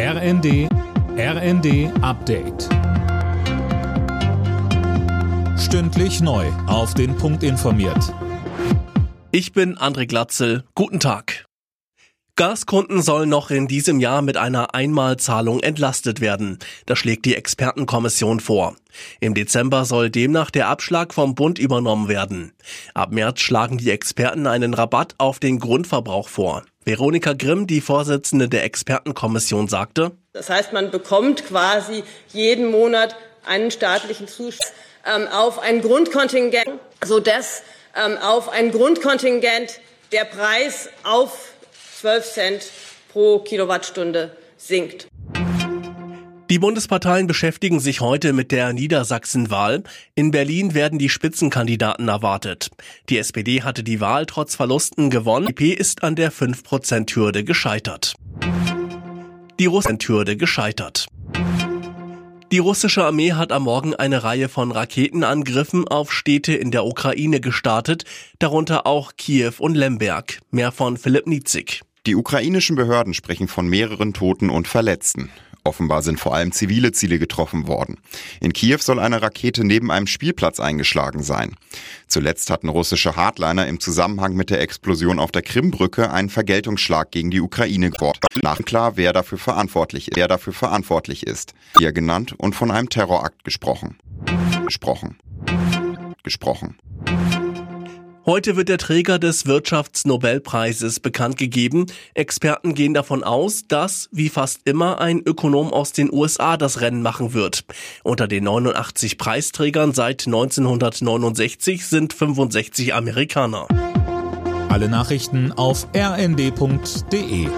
RND RND Update. Stündlich neu. Auf den Punkt informiert. Ich bin André Glatzel. Guten Tag. Gaskunden sollen noch in diesem Jahr mit einer Einmalzahlung entlastet werden. Das schlägt die Expertenkommission vor. Im Dezember soll demnach der Abschlag vom Bund übernommen werden. Ab März schlagen die Experten einen Rabatt auf den Grundverbrauch vor. Veronika Grimm, die Vorsitzende der Expertenkommission, sagte, Das heißt, man bekommt quasi jeden Monat einen staatlichen Zuschuss ähm, auf ein Grundkontingent, sodass ähm, auf ein Grundkontingent der Preis auf 12 Cent pro Kilowattstunde sinkt. Die Bundesparteien beschäftigen sich heute mit der Niedersachsenwahl. In Berlin werden die Spitzenkandidaten erwartet. Die SPD hatte die Wahl trotz Verlusten gewonnen. Die EP ist an der 5%-Hürde gescheitert. Die Russen-Hürde gescheitert. Die russische Armee hat am Morgen eine Reihe von Raketenangriffen auf Städte in der Ukraine gestartet, darunter auch Kiew und Lemberg. Mehr von Philipp Nietzig. Die ukrainischen Behörden sprechen von mehreren Toten und Verletzten. Offenbar sind vor allem zivile Ziele getroffen worden. In Kiew soll eine Rakete neben einem Spielplatz eingeschlagen sein. Zuletzt hatten russische Hardliner im Zusammenhang mit der Explosion auf der Krimbrücke einen Vergeltungsschlag gegen die Ukraine geworfen. Nach klar, wer dafür verantwortlich, wer dafür verantwortlich ist. Hier genannt und von einem Terrorakt gesprochen. Gesprochen. Gesprochen. Heute wird der Träger des Wirtschaftsnobelpreises bekannt gegeben. Experten gehen davon aus, dass, wie fast immer, ein Ökonom aus den USA das Rennen machen wird. Unter den 89 Preisträgern seit 1969 sind 65 Amerikaner. Alle Nachrichten auf rnd.de